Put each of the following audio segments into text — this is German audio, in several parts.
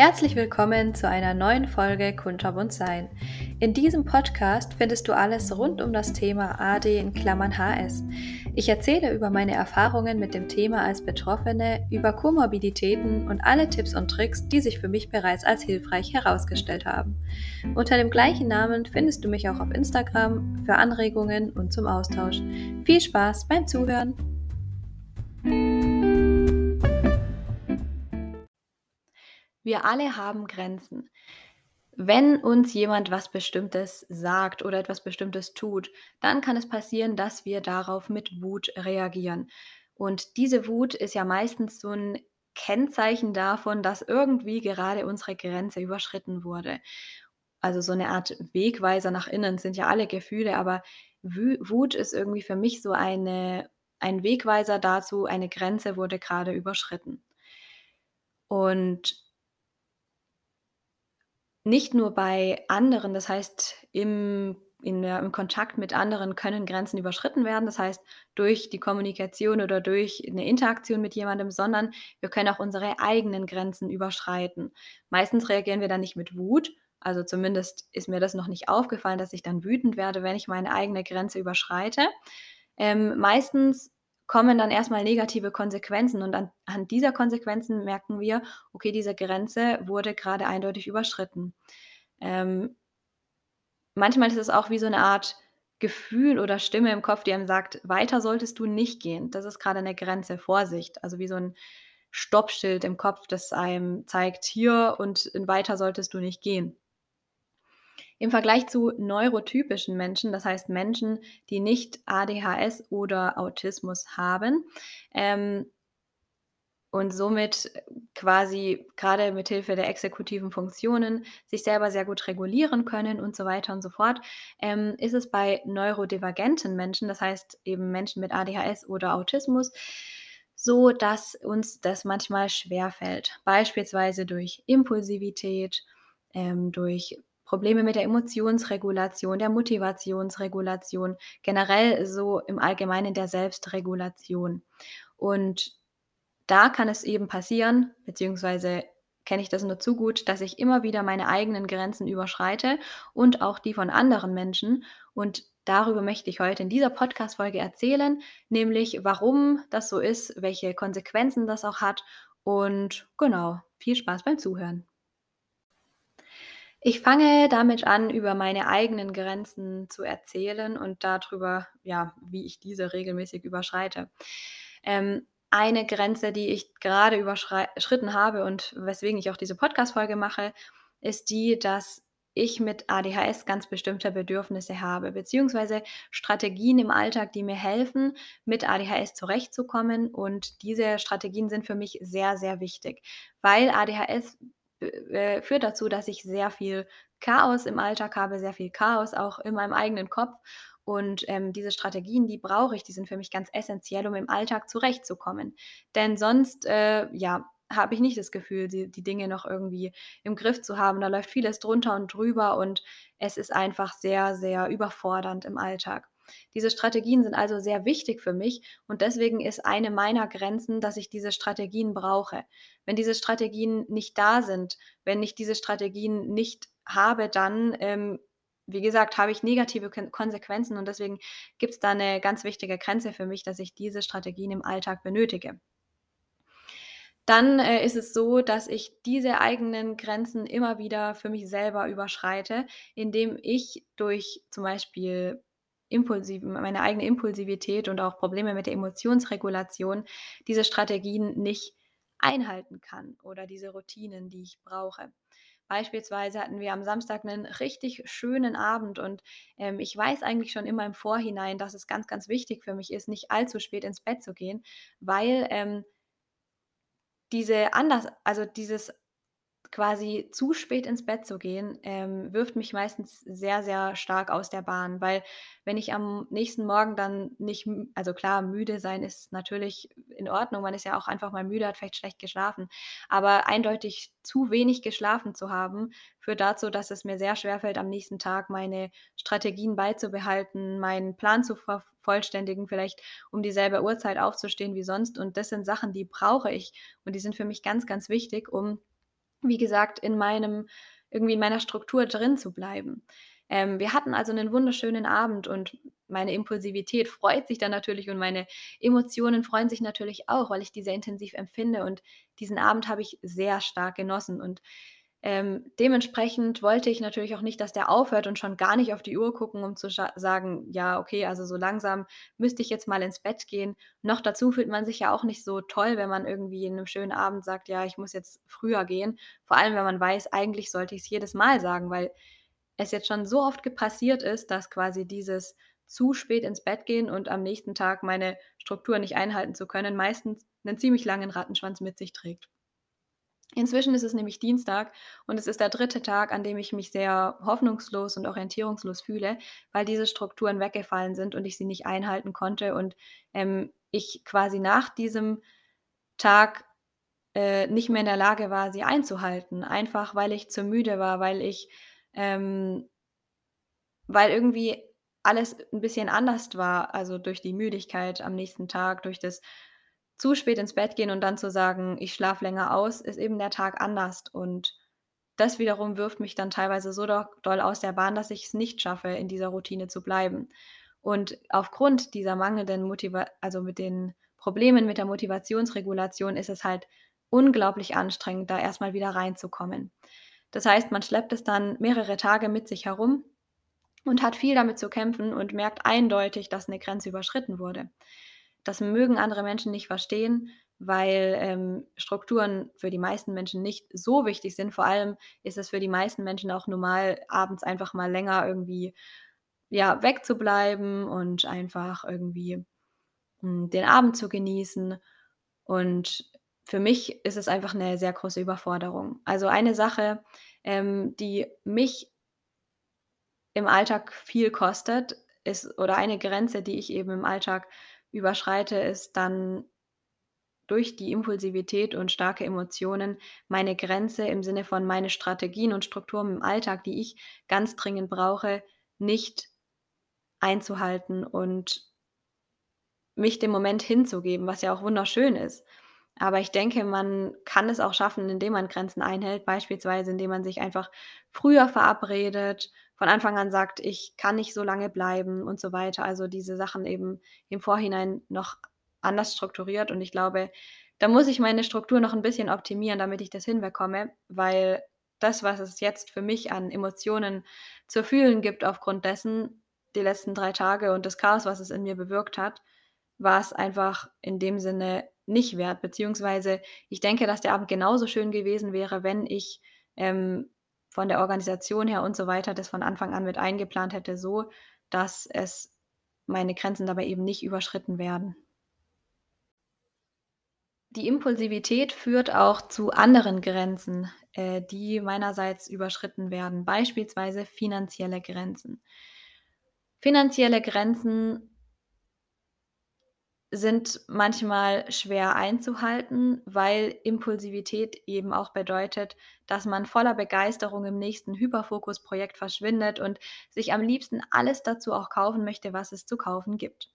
Herzlich willkommen zu einer neuen Folge Kunterbunt Sein. In diesem Podcast findest du alles rund um das Thema AD in Klammern HS. Ich erzähle über meine Erfahrungen mit dem Thema als Betroffene, über Komorbiditäten und alle Tipps und Tricks, die sich für mich bereits als hilfreich herausgestellt haben. Unter dem gleichen Namen findest du mich auch auf Instagram für Anregungen und zum Austausch. Viel Spaß beim Zuhören! Wir alle haben Grenzen. Wenn uns jemand was Bestimmtes sagt oder etwas Bestimmtes tut, dann kann es passieren, dass wir darauf mit Wut reagieren. Und diese Wut ist ja meistens so ein Kennzeichen davon, dass irgendwie gerade unsere Grenze überschritten wurde. Also so eine Art Wegweiser nach innen sind ja alle Gefühle, aber Wut ist irgendwie für mich so eine, ein Wegweiser dazu, eine Grenze wurde gerade überschritten. Und nicht nur bei anderen, das heißt, im, in im Kontakt mit anderen können Grenzen überschritten werden, das heißt, durch die Kommunikation oder durch eine Interaktion mit jemandem, sondern wir können auch unsere eigenen Grenzen überschreiten. Meistens reagieren wir dann nicht mit Wut, also zumindest ist mir das noch nicht aufgefallen, dass ich dann wütend werde, wenn ich meine eigene Grenze überschreite. Ähm, meistens kommen dann erstmal negative Konsequenzen und anhand dieser Konsequenzen merken wir, okay, diese Grenze wurde gerade eindeutig überschritten. Ähm, manchmal ist es auch wie so eine Art Gefühl oder Stimme im Kopf, die einem sagt, weiter solltest du nicht gehen. Das ist gerade eine Grenze, Vorsicht. Also wie so ein Stoppschild im Kopf, das einem zeigt, hier und weiter solltest du nicht gehen. Im Vergleich zu neurotypischen Menschen, das heißt Menschen, die nicht ADHS oder Autismus haben, ähm, und somit quasi gerade mit Hilfe der exekutiven Funktionen sich selber sehr gut regulieren können und so weiter und so fort, ähm, ist es bei neurodivergenten Menschen, das heißt eben Menschen mit ADHS oder Autismus, so, dass uns das manchmal schwerfällt. Beispielsweise durch Impulsivität, ähm, durch Probleme mit der Emotionsregulation, der Motivationsregulation, generell so im Allgemeinen der Selbstregulation. Und da kann es eben passieren, beziehungsweise kenne ich das nur zu gut, dass ich immer wieder meine eigenen Grenzen überschreite und auch die von anderen Menschen. Und darüber möchte ich heute in dieser Podcast-Folge erzählen, nämlich warum das so ist, welche Konsequenzen das auch hat. Und genau, viel Spaß beim Zuhören. Ich fange damit an, über meine eigenen Grenzen zu erzählen und darüber, ja, wie ich diese regelmäßig überschreite. Ähm, eine Grenze, die ich gerade überschritten habe und weswegen ich auch diese Podcast-Folge mache, ist die, dass ich mit ADHS ganz bestimmte Bedürfnisse habe, beziehungsweise Strategien im Alltag, die mir helfen, mit ADHS zurechtzukommen. Und diese Strategien sind für mich sehr, sehr wichtig, weil ADHS äh, führt dazu, dass ich sehr viel Chaos im Alltag habe, sehr viel Chaos auch in meinem eigenen Kopf. Und ähm, diese Strategien, die brauche ich, die sind für mich ganz essentiell, um im Alltag zurechtzukommen. Denn sonst, äh, ja, habe ich nicht das Gefühl, die, die Dinge noch irgendwie im Griff zu haben. Da läuft vieles drunter und drüber und es ist einfach sehr, sehr überfordernd im Alltag. Diese Strategien sind also sehr wichtig für mich und deswegen ist eine meiner Grenzen, dass ich diese Strategien brauche. Wenn diese Strategien nicht da sind, wenn ich diese Strategien nicht habe, dann ähm, wie gesagt, habe ich negative Konsequenzen und deswegen gibt es da eine ganz wichtige Grenze für mich, dass ich diese Strategien im Alltag benötige. Dann äh, ist es so, dass ich diese eigenen Grenzen immer wieder für mich selber überschreite, indem ich durch zum Beispiel impulsiv, meine eigene Impulsivität und auch Probleme mit der Emotionsregulation diese Strategien nicht einhalten kann oder diese Routinen, die ich brauche. Beispielsweise hatten wir am Samstag einen richtig schönen Abend und ähm, ich weiß eigentlich schon immer im Vorhinein, dass es ganz, ganz wichtig für mich ist, nicht allzu spät ins Bett zu gehen, weil ähm, diese anders, also dieses quasi zu spät ins Bett zu gehen, ähm, wirft mich meistens sehr, sehr stark aus der Bahn, weil wenn ich am nächsten Morgen dann nicht, also klar, müde sein ist natürlich in Ordnung, man ist ja auch einfach mal müde, hat vielleicht schlecht geschlafen, aber eindeutig zu wenig geschlafen zu haben, führt dazu, dass es mir sehr schwer fällt, am nächsten Tag meine Strategien beizubehalten, meinen Plan zu vervollständigen, vielleicht um dieselbe Uhrzeit aufzustehen wie sonst. Und das sind Sachen, die brauche ich. Und die sind für mich ganz, ganz wichtig, um wie gesagt, in meinem irgendwie in meiner Struktur drin zu bleiben. Ähm, wir hatten also 'nen wunderschönen Abend und meine Impulsivität freut sich dann natürlich und meine Emotionen freuen sich natürlich auch, weil ich die sehr intensiv empfinde und diesen Abend habe ich sehr stark genossen und, ähm, dementsprechend wollte ich natürlich auch nicht, dass der aufhört und schon gar nicht auf die Uhr gucken, um zu sagen: „Ja, okay, also so langsam müsste ich jetzt mal ins Bett gehen.“ Noch dazu fühlt man sich ja auch nicht so toll, wenn man irgendwie in 'nem schönen Abend sagt: „Ja, ich muss jetzt früher gehen.“ Vor allem, wenn man weiß, eigentlich sollte ich's jedes Mal sagen, weil es jetzt schon so oft passiert ist, dass quasi dieses zu spät ins Bett gehen und am nächsten Tag meine Struktur nicht einhalten zu können, meistens 'nen ziemlich langen Rattenschwanz mit sich trägt. Inzwischen ist es nämlich Dienstag und es ist der 3. Tag, an dem ich mich sehr hoffnungslos und orientierungslos fühle, weil diese Strukturen weggefallen sind und ich sie nicht einhalten konnte und, ähm, ich quasi nach diesem Tag, äh, nicht mehr in der Lage war, sie einzuhalten, einfach weil ich zu müde war, weil ich, ähm weil irgendwie alles 'n bisschen anders war, also durch die Müdigkeit am nächsten Tag, durch das zu spät ins Bett gehen und dann zu sagen: „Ich schlafe länger aus“, ist eben der Tag anders und das wiederum wirft mich dann teilweise so do doll aus der Bahn, dass ich's nicht schaffe, in dieser Routine zu bleiben. Und aufgrund dieser mangelnden Motiva also mit den Problemen mit der Motivationsregulation ist es halt unglaublich anstrengend, da erst mal wieder reinzukommen. Das heißt, man schleppt es dann mehrere Tage mit sich herum und hat viel damit zu kämpfen und merkt eindeutig, dass 'ne Grenze überschritten wurde. Das mögen andere Menschen nicht verstehen, weil, ähm, Strukturen für die meisten Menschen nicht so wichtig sind. Vor allem ist es für die meisten Menschen auch normal, abends einfach mal länger irgendwie, ja, wegzubleiben und einfach irgendwie, hm, den Abend zu genießen. Und für mich ist es einfach 'ne sehr große Überforderung. Also eine Sache, ähm, die mich im Alltag viel kostet, ist oder eine Grenze, die ich eben im Alltag überschreite, ist dann durch die Impulsivität und starke Emotionen meine Grenze im Sinne von meine Strategien und Strukturen im Alltag, die ich ganz dringend brauche, nicht einzuhalten und mich dem Moment hinzugeben, was ja auch wunderschön ist. Aber ich denke, man kann es auch schaffen, indem man Grenzen einhält, beispielsweise indem man sich einfach früher verabredet, von Anfang an sagt: „Ich kann nicht so lange bleiben“ und so weiter. Also diese Sachen eben im Vorhinein noch anders strukturiert und ich glaube, da muss ich meine Struktur noch 'n bisschen optimieren, damit ich das hinbekomme, weil das, was es jetzt für mich an Emotionen zu fühlen gibt aufgrund dessen, die letzten 3 Tage und das Chaos, was es in mir bewirkt hat, war's einfach in dem Sinne nicht wert. Beziehungsweise ich denke, dass der Abend genauso schön gewesen wäre, wenn ich, ähm, von der Organisation her und so weiter das von Anfang an mit eingeplant hätte, so, dass es meine Grenzen dabei eben nicht überschritten werden. Die Impulsivität führt auch zu anderen Grenzen, äh, die meinerseits überschritten werden, beispielsweise finanzielle Grenzen. Finanzielle Grenzen sind manchmal schwer einzuhalten, weil Impulsivität eben auch bedeutet, dass man voller Begeisterung im nächsten Hyperfokusprojekt verschwindet und sich am liebsten alles dazu auch kaufen möchte, was es zu kaufen gibt.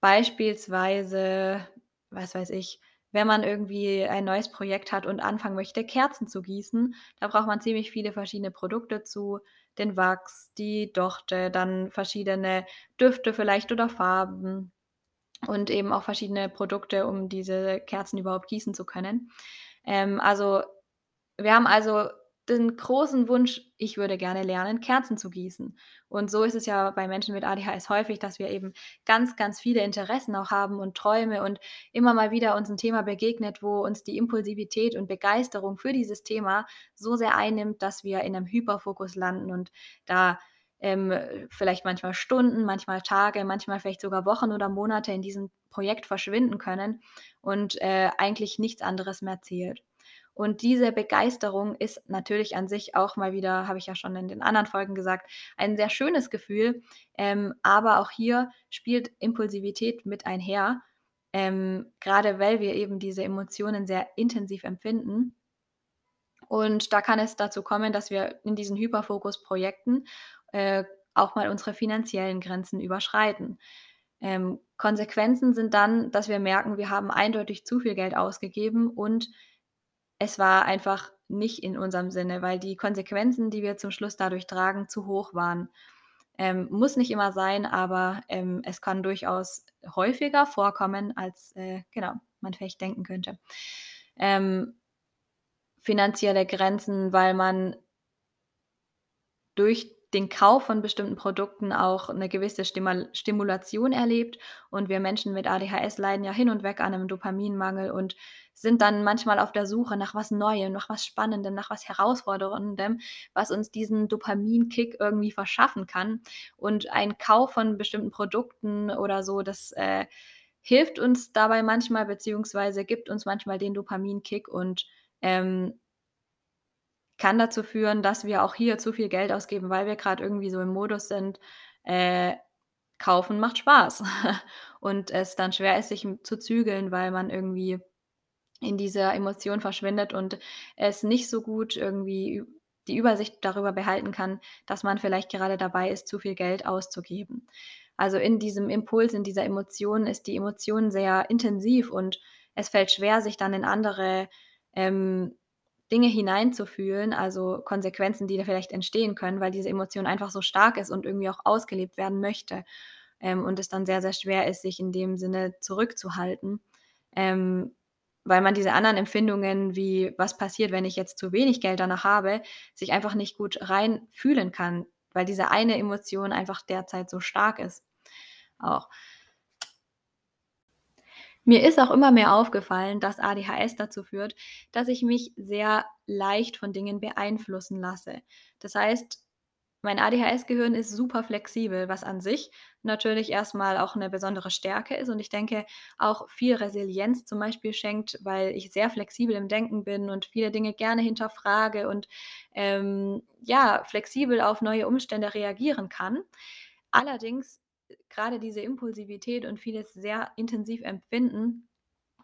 Beispielsweise, was weiß ich, wenn man irgendwie ein neues Projekt hat und anfangen möchte, Kerzen zu gießen, da braucht man ziemlich viele verschiedene Produkte zu, den Wachs, die Dochte, dann verschiedene Düfte vielleicht oder Farben und eben auch verschiedene Produkte, um diese Kerzen überhaupt gießen zu können. Ähm, also, wir haben also den großen Wunsch: „Ich würde gerne lernen, Kerzen zu gießen.“ Und so ist es ja bei Menschen mit ADHS häufig, dass wir eben ganz, ganz viele Interessen auch haben und Träume und immer mal wieder uns 'n Thema begegnet, wo uns die Impulsivität und Begeisterung für dieses Thema so sehr einnimmt, dass wir in 'nem Hyperfokus landen und da, ähm, vielleicht manchmal Stunden, manchmal Tage, manchmal vielleicht sogar Wochen oder Monate in diesem Projekt verschwinden können und, äh, eigentlich nichts anderes mehr zählt. Und diese Begeisterung ist natürlich an sich auch mal wieder, habe ich ja schon in den anderen Folgen gesagt, ein sehr schönes Gefühl, ähm, aber auch hier spielt Impulsivität mit einher, ähm, grade weil wir eben diese Emotionen sehr intensiv empfinden. Und da kann es dazu kommen, dass wir in diesen Hyperfokusprojekten, äh, auch mal unsere finanziellen Grenzen überschreiten. Ähm, Konsequenzen sind dann, dass wir merken, wir haben eindeutig zu viel Geld ausgegeben und es war einfach nicht in unserem Sinne, weil die Konsequenzen, die wir zum Schluss dadurch tragen, zu hoch waren. Ähm, muss nicht immer sein, aber, ähm, es kann durchaus häufiger vorkommen, als, äh, genau, man vielleicht denken könnte. Ähm, finanzielle Grenzen, weil man durch den Kauf von bestimmten Produkten auch 'ne gewisse Stimal Stimulation erlebt und wir Menschen mit ADHS leiden ja hin und weg an 'nem Dopaminmangel und sind dann manchmal auf der Suche nach was Neuem, nach was Spannendem, nach was Herausforderndem, was uns diesen Dopaminkick irgendwie verschaffen kann. Und ein Kauf von bestimmten Produkten oder so, das, äh, hilft uns dabei manchmal beziehungsweise gibt uns manchmal den Dopaminkick und, ähm kann dazu führen, dass wir auch hier zu viel Geld ausgeben, weil wir grad irgendwie so im Modus sind, äh, kaufen macht Spaß und es dann schwer ist, sich, zu zügeln, weil man irgendwie in dieser Emotion verschwindet und es nicht so gut irgendwie die Übersicht darüber behalten kann, dass man vielleicht gerade dabei ist, zu viel Geld auszugeben. Also, in diesem Impuls, in dieser Emotion ist die Emotion sehr intensiv und es fällt schwer, sich dann in andere, ähm, Dinge hineinzufühlen, also Konsequenzen, die da vielleicht entstehen können, weil diese Emotion einfach so stark ist und irgendwie auch ausgelebt werden möchte, ähm, und es dann sehr, sehr schwer ist, sich in dem Sinne zurückzuhalten, ähm, weil man diese anderen Empfindungen wie: „Was passiert, wenn ich jetzt zu wenig Geld danach habe?“, sich einfach nicht gut reinfühlen kann, weil diese eine Emotion einfach derzeit so stark ist auch. Mir ist auch immer mehr aufgefallen, dass ADHS dazu führt, dass ich mich sehr leicht von Dingen beeinflussen lasse. Das heißt, mein ADHS-Gehirn ist super flexibel, was an sich natürlich erst mal auch 'ne besondere Stärke ist und ich denke, auch viel Resilienz zum Beispiel schenkt, weil ich sehr flexibel im Denken bin und viele Dinge gerne hinterfrage und, ähm, ja, flexibel auf neue Umstände reagieren kann. Allerdings, grade diese Impulsivität und vieles sehr intensiv empfinden,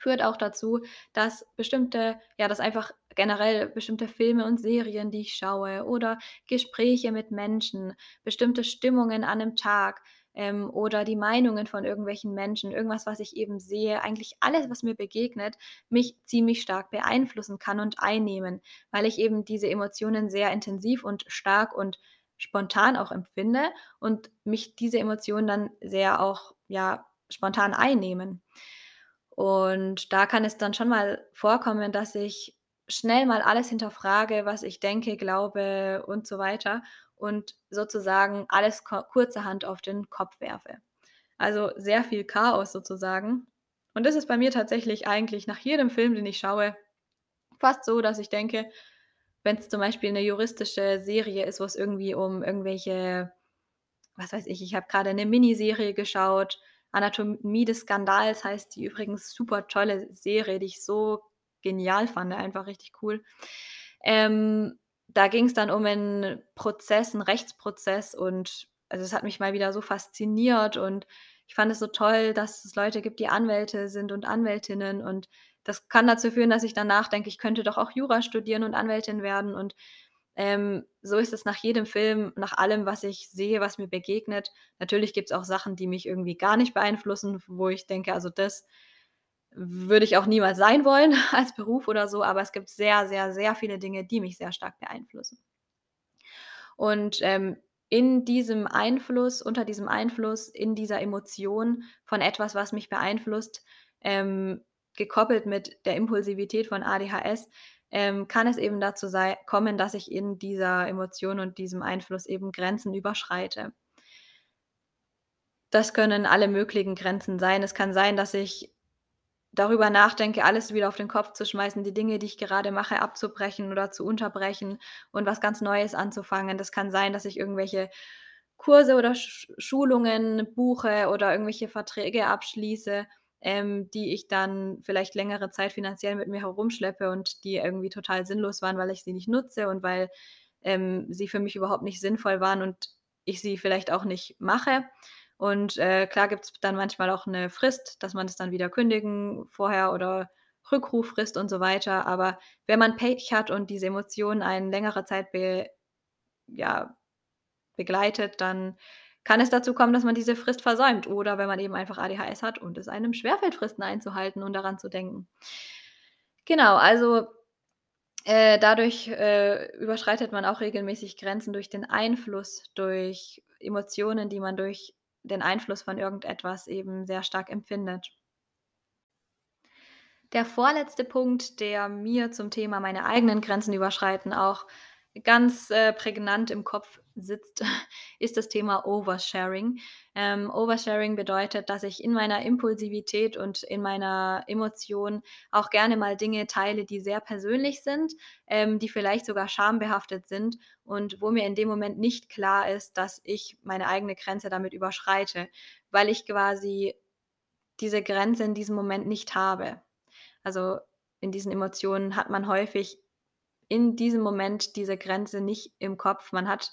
führt auch dazu, dass bestimmte ja, dass einfach generell bestimmte Filme und Serien, die ich schaue oder Gespräche mit Menschen, bestimmte Stimmungen an 'nem Tag, ähm, oder die Meinungen von irgendwelchen Menschen, irgendwas, was ich eben sehe, eigentlich alles, was mir begegnet, mich ziemlich stark beeinflussen kann und einnehmen, weil ich eben diese Emotionen sehr intensiv und stark und spontan auch empfinde und mich diese Emotionen dann sehr auch, ja, spontan einnehmen. Und da kann es dann schon mal vorkommen, dass ich schnell mal alles hinterfrage, was ich denke, glaube und so weiter und sozusagen alles kurzerhand auf den Kopf werfe. Also, sehr viel Chaos sozusagen. Und das ist bei mir tatsächlich eigentlich nach jedem Film, den ich schaue, fast so, dass ich denke, wenn's zum Beispiel 'ne juristische Serie ist, wo es irgendwie um irgendwelche was weiß ich, ich habe grade 'ne Miniserie geschaut, „Anatomie des Skandals“ heißt die übrigens, super tolle Serie, die ich so genial fand, einfach richtig cool. Ähm, da ging's dann um 'n Prozess 'n Rechtsprozess und also, es hat mich mal wieder so fasziniert und ich fand es so toll, dass es Leute gibt, die Anwälte sind und Anwältinnen und das kann dazu führen, dass ich danach denke, ich könnte doch auch Jura studieren und Anwältin werden und, ähm, so ist es nach jedem Film, nach allem, was ich sehe, was mir begegnet. Natürlich gibt's auch Sachen, die mich irgendwie gar nicht beeinflussen, wo ich denke, also, das würde ich auch niemals sein wollen als Beruf oder so, aber es gibt sehr, sehr, sehr viele Dinge, die mich sehr stark beeinflussen. Und, ähm, in diesem Einfluss unter diesem Einfluss, in dieser Emotion von etwas, was mich beeinflusst, ähm, gekoppelt mit der Impulsivität von ADHS, ähm, kann es eben dazu sei kommen, dass ich in dieser Emotion und diesem Einfluss eben Grenzen überschreite. Das können alle möglichen Grenzen sein. Es kann sein, dass ich darüber nachdenke, alles wieder auf den Kopf zu schmeißen, die Dinge, die ich gerade mache, abzubrechen oder zu unterbrechen und was ganz Neues anzufangen. Das kann sein, dass ich irgendwelche Kurse oder Sch Schulungen buche oder irgendwelche Verträge abschließe, ähm, die ich dann vielleicht längere Zeit finanziell mit mir herumschleppe und die irgendwie total sinnlos waren, weil ich sie nicht nutze und weil, ähm, sie für mich überhaupt nicht sinnvoll waren und ich sie vielleicht auch nicht mache. Und, äh, klar gibt's dann manchmal auch 'ne Frist, dass man das dann wieder kündigen vorher oder Rückruffrist und so weiter. Aber wenn man Pech hat und diese Emotionen einen längere Zeit be ja, begleitet, dann kann es dazu kommen, dass man diese Frist versäumt oder wenn man eben einfach ADHS hat und es einem schwerfällt, Fristen einzuhalten und daran zu denken. Genau, also Äh, dadurch, äh, überschreitet man auch regelmäßig Grenzen durch den Einfluss, durch Emotionen, die man durch den Einfluss von irgendetwas eben sehr stark empfindet. Der vorletzte Punkt, der mir zum Thema meine eigenen Grenzen überschreiten auch ganz, äh, prägnant im Kopf sitzt, ist das Thema Oversharing. Ähm, Oversharing bedeutet, dass ich in meiner Impulsivität und in meiner Emotion auch gerne mal Dinge teile, die sehr persönlich sind, ähm, die vielleicht sogar schambehaftet sind und wo mir in dem Moment nicht klar ist, dass ich meine eigene Grenze damit überschreite, weil ich quasi diese Grenze in diesem Moment nicht habe. Also, in diesen Emotionen hat man häufig in diesem Moment diese Grenze nicht im Kopf. Man hat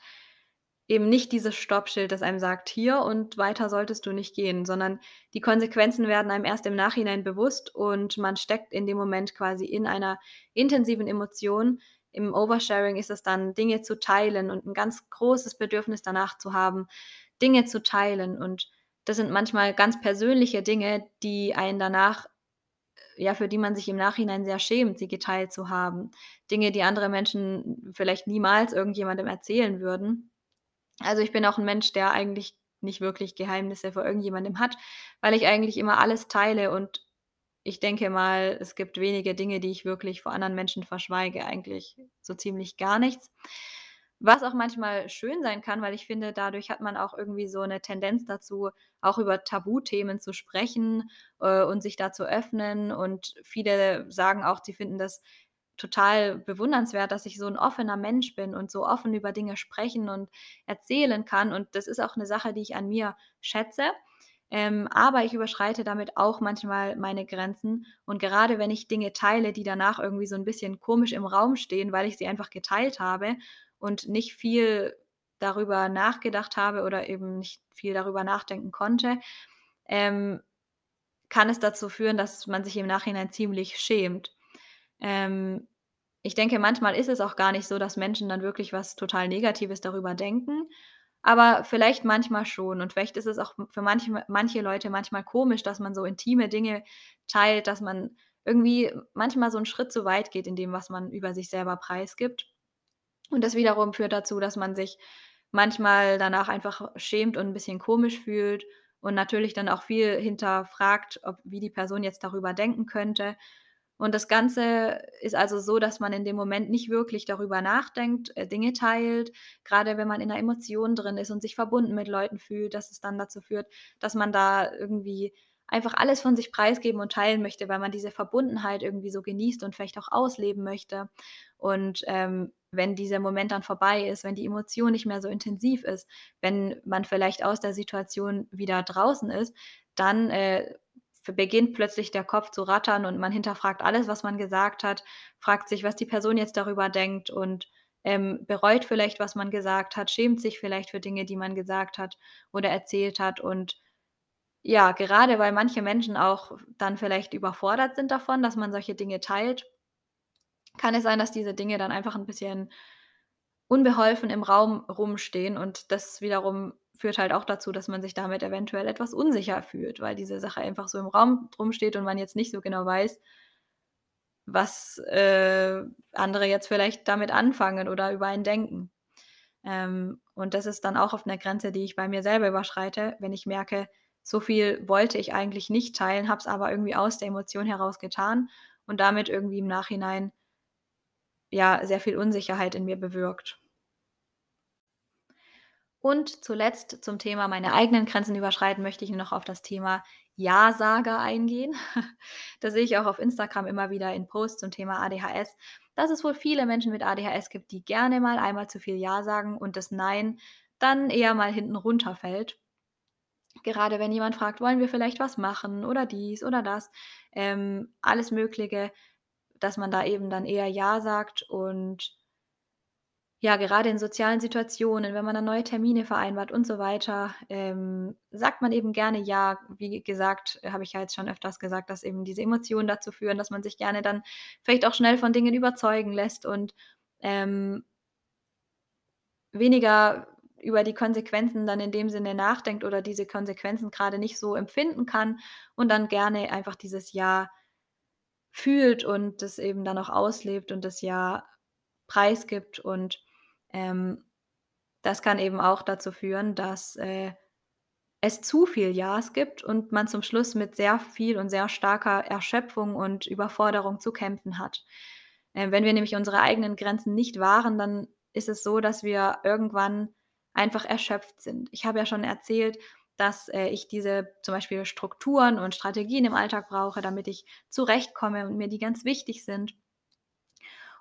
eben nicht dieses Stoppschild, das einem sagt: „Hier und weiter solltest du nicht gehen“, sondern die Konsequenzen werden einem erst im Nachhinein bewusst und man steckt in dem Moment quasi in einer intensiven Emotion. Im Oversharing ist es dann, Dinge zu teilen und 'n ganz großes Bedürfnis danach zu haben, Dinge zu teilen. Und das sind manchmal ganz persönliche Dinge, die einen danach ja, für die man sich im Nachhinein sehr schämt, sie geteilt zu haben. Dinge, die andere Menschen vielleicht niemals irgendjemandem erzählen würden. Also, ich bin auch 'n Mensch, der eigentlich nicht wirklich Geheimnisse vor irgendjemandem hat, weil ich eigentlich immer alles teile und ich denke mal, es gibt wenige Dinge, die ich wirklich vor anderen Menschen verschweige, eigentlich so ziemlich gar nichts. Was auch manchmal schön sein kann, weil ich finde, dadurch hat man auch irgendwie so 'ne Tendenz dazu, auch über Tabuthemen zu sprechen, äh, und sich da zu öffnen. Und viele sagen auch, sie finden das total bewundernswert, dass ich so 'n offener Mensch bin und so offen über Dinge sprechen und erzählen kann. Und das ist auch 'ne Sache, die ich an mir schätze. Ähm, aber ich überschreite damit auch manchmal meine Grenzen. Und gerade wenn ich Dinge teile, die danach irgendwie so 'n bisschen komisch im Raum stehen, weil ich sie einfach geteilt habe und nicht viel darüber nachgedacht habe oder eben nicht viel darüber nachdenken konnte, ähm, kann es dazu führen, dass man sich im Nachhinein ziemlich schämt. Ähm, ich denke, manchmal ist es auch gar nicht so, dass Menschen dann wirklich was total Negatives darüber denken, aber vielleicht manchmal schon. Und vielleicht ist es auch für manche manche Leute manchmal komisch, dass man so intime Dinge teilt, dass man irgendwie manchmal so 'n Schritt zu weit geht in dem, was man über sich selber preisgibt. Und das wiederum führt dazu, dass man sich manchmal danach einfach schämt und 'n bisschen komisch fühlt und natürlich dann auch viel hinterfragt, ob wie die Person jetzt darüber denken könnte. Und das Ganze ist also so, dass man in dem Moment nicht wirklich darüber nachdenkt, äh, Dinge teilt, grade wenn man in 'ner Emotion drin ist und sich verbunden mit Leuten fühlt, dass es dann dazu führt, dass man da irgendwie einfach alles von sich preisgeben und teilen möchte, weil man diese Verbundenheit irgendwie so genießt und vielleicht auch ausleben möchte. Und, ähm, wenn dieser Moment dann vorbei ist, wenn die Emotion nicht mehr so intensiv ist, wenn man vielleicht aus der Situation wieder draußen ist, dann, äh, beginnt plötzlich der Kopf zu rattern und man hinterfragt alles, was man gesagt hat, fragt sich, was die Person jetzt darüber denkt und, ähm, bereut vielleicht, was man gesagt hat, schämt sich vielleicht für Dinge, die man gesagt hat oder erzählt hat. Und ja, gerade weil manche Menschen auch dann vielleicht überfordert sind davon, dass man solche Dinge teilt, kann es sein, dass diese Dinge dann einfach 'n bisschen unbeholfen im Raum rumstehen und das wiederum führt halt auch dazu, dass man sich damit eventuell etwas unsicher fühlt, weil diese Sache einfach so im Raum rumsteht und man jetzt nicht so genau weiß was, äh, andere jetzt vielleicht damit anfangen oder über einen denken. Ähm, und das ist dann auch oft 'ne Grenze, die ich bei mir selber überschreite, wenn ich merke, so viel wollte ich eigentlich nicht teilen, habe es aber irgendwie aus der Emotion heraus getan und damit irgendwie im Nachhinein ja, sehr viel Unsicherheit in mir bewirkt. Und zuletzt zum Thema meine eigenen Grenzen überschreiten, möchte ich noch auf das Thema Ja-Sager eingehen. Da sehe ich auch auf Instagram immer wieder in Posts zum Thema ADHS, dass es wohl viele Menschen mit ADHS gibt, die gerne mal einmal zu viel Ja sagen und das Nein dann eher mal hinten runterfällt. Gerade wenn jemand fragt: „Wollen wir vielleicht was machen?“ oder dies oder das, ähm, alles Mögliche, dass man da eben dann eher Ja sagt und ja, gerade in sozialen Situationen, wenn man dann neue Termine vereinbart und so weiter, ähm, sagt man eben gerne Ja. Wie gesagt, habe ich ja jetzt schon öfters gesagt, dass eben diese Emotionen dazu führen, dass man sich gerne dann vielleicht auch schnell von Dingen überzeugen lässt und, ähm weniger über die Konsequenzen dann in dem Sinne nachdenkt oder diese Konsequenzen grade nicht so empfinden kann und dann gerne einfach dieses Ja fühlt und das eben dann auch auslebt und das ja preisgibt und, ähm, das kann eben auch dazu führen, dass, äh, es zu viel Ja's gibt und man zum Schluss mit sehr viel und sehr starker Erschöpfung und Überforderung zu kämpfen hat. Äh, wenn wir nämlich unsere eigenen Grenzen nicht wahren, dann ist es so, dass wir irgendwann einfach erschöpft sind. Ich habe ja schon erzählt, dass, äh, ich diese zum Beispiel Strukturen und Strategien im Alltag brauche, damit ich zurechtkomme und mir die ganz wichtig sind.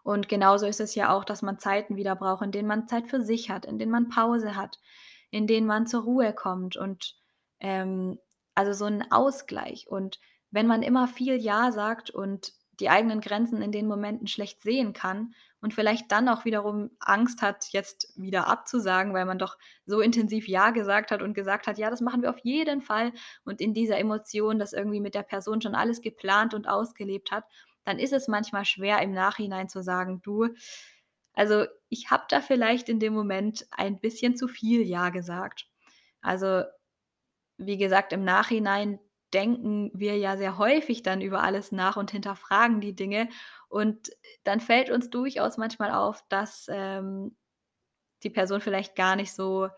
Und genauso ist es ja auch, dass man Zeiten wieder braucht, in denen man Zeit für sich hat, in denen man Pause hat, in denen man zur Ruhe kommt und, ähm also so 'n Ausgleich. Und wenn man immer viel „ja“ sagt und die eigenen Grenzen in den Momenten schlecht sehen kann und vielleicht dann auch wiederum Angst hat, jetzt wieder abzusagen, weil man doch so intensiv „ja“ gesagt hat und gesagt hat: „Ja, das machen wir auf jeden Fall“ und in dieser Emotion das irgendwie mit der Person schon alles geplant und ausgelebt hat, dann ist es manchmal schwer, im Nachhinein zu sagen: „Du, also, ich habe da vielleicht in dem Moment ein bisschen zu viel „ja“ gesagt.“ Also, wie gesagt, im Nachhinein denken wir ja sehr häufig dann über alles nach und hinterfragen die Dinge und dann fällt uns durchaus manchmal auf, dass, ähm, die Person vielleicht gar nicht so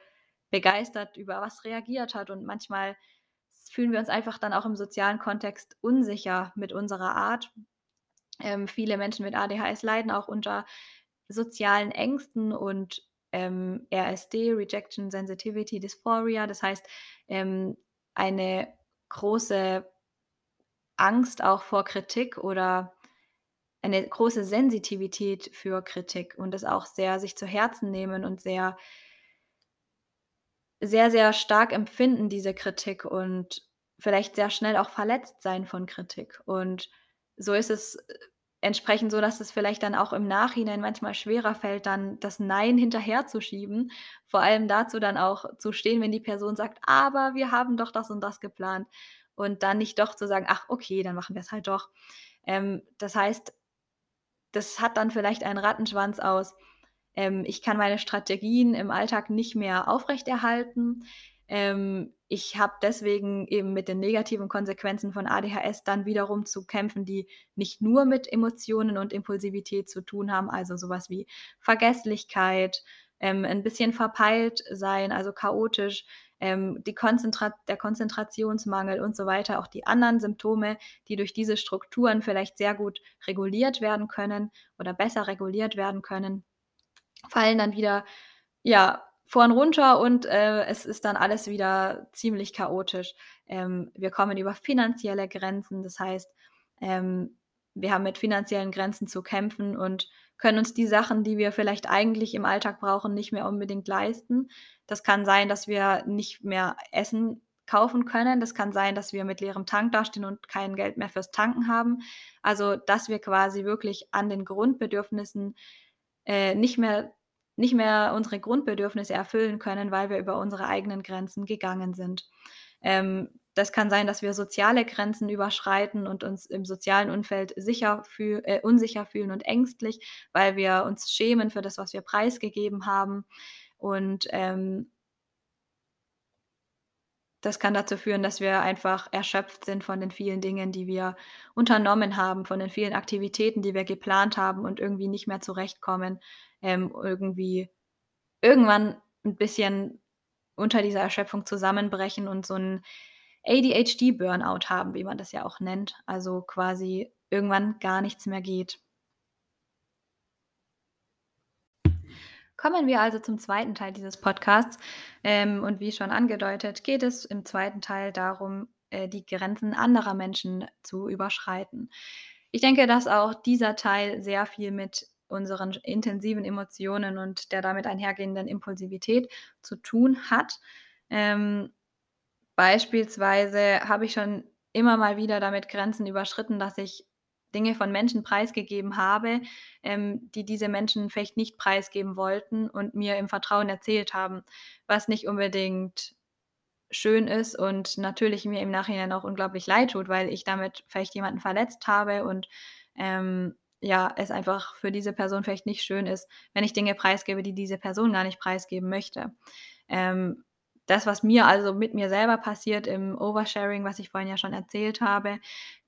begeistert über was reagiert hat und manchmal fühlen wir uns einfach dann auch im sozialen Kontext unsicher mit unserer Art. Ähm, viele Menschen mit ADHS leiden auch unter sozialen Ängsten und, ähm, RSD, Rejection Sensitivity Dysphoria, das heißt, ähm, eine große Angst auch vor Kritik oder eine große Sensitivität für Kritik und das auch sehr sich zu Herzen nehmen und sehr sehr, sehr stark empfinden, diese Kritik und vielleicht sehr schnell auch verletzt sein von Kritik. Und so ist es, äh, entsprechend so, dass es vielleicht dann auch im Nachhinein manchmal schwerer fällt, dann das Nein hinterherzuschieben. Vor allem dazu dann auch zu stehen, wenn die Person sagt: „Aber wir haben doch das und das geplant.“ Und dann nicht doch zu sagen: „Ach, okay, dann machen wir's halt doch.“ Ähm, das heißt, das hat dann vielleicht einen Rattenschwanz aus, ähm, ich kann meine Strategien im Alltag nicht mehr aufrechterhalten. Ähm, ich habe deswegen eben mit den negativen Konsequenzen von ADHS dann wiederum zu kämpfen, die nicht nur mit Emotionen und Impulsivität zu tun haben, also so was wie Vergesslichkeit, ähm, 'n bisschen verpeilt sein, also chaotisch, ähm, die Konzentra der Konzentrationsmangel und so weiter. Auch die anderen Symptome, die durch diese Strukturen vielleicht sehr gut reguliert werden können oder besser reguliert werden können, fallen dann wieder, ja, vorn runter und, äh, es ist dann alles wieder ziemlich chaotisch. Ähm, wir kommen über finanzielle Grenzen, das heißt, ähm, wir haben mit finanziellen Grenzen zu kämpfen und können uns die Sachen, die wir vielleicht eigentlich im Alltag brauchen, nicht mehr unbedingt leisten. Das kann sein, dass wir nicht mehr Essen kaufen können. Das kann sein, dass wir mit leerem Tank dastehen und kein Geld mehr fürs Tanken haben. Also, dass wir quasi wirklich an den Grundbedürfnissen, äh, nicht mehr nicht mehr unsere Grundbedürfnisse erfüllen können, weil wir über unsere eigenen Grenzen gegangen sind. Ähm, das kann sein, dass wir soziale Grenzen überschreiten und uns im sozialen Umfeld fühl äh, unsicher fühlen und ängstlich, weil wir uns schämen für das, was wir preisgegeben haben. Und, ähm das kann dazu führen, dass wir einfach erschöpft sind von den vielen Dingen, die wir unternommen haben, von den vielen Aktivitäten, die wir geplant haben und irgendwie nicht mehr zurechtkommen, ähm, irgendwie irgendwann 'n bisschen unter dieser Erschöpfung zusammenbrechen und so 'n ADHD-Burnout haben, wie man das ja auch nennt, also quasi irgendwann gar nichts mehr geht. Kommen wir also zum 2. Teil dieses Podcasts. Ähm, und wie schon angedeutet, geht es im 2. Teil darum, äh, die Grenzen anderer Menschen zu überschreiten. Ich denke, dass auch dieser Teil sehr viel mit unseren intensiven Emotionen und der damit einhergehenden Impulsivität zu tun hat. Ähm, beispielsweise habe ich schon immer mal wieder damit Grenzen überschritten, dass ich Dinge von Menschen preisgegeben habe, ähm, die diese Menschen vielleicht nicht preisgeben wollten und mir im Vertrauen erzählt haben, was nicht unbedingt schön ist und natürlich mir im Nachhinein auch unglaublich leid tut, weil ich damit vielleicht jemanden verletzt habe und, ähm, ja, es einfach für diese Person vielleicht nicht schön ist, wenn ich Dinge preisgebe, die diese Person gar nicht preisgeben möchte. Ähm, das, was mir also mit mir selber passiert im Oversharing, was ich vorhin ja schon erzählt habe,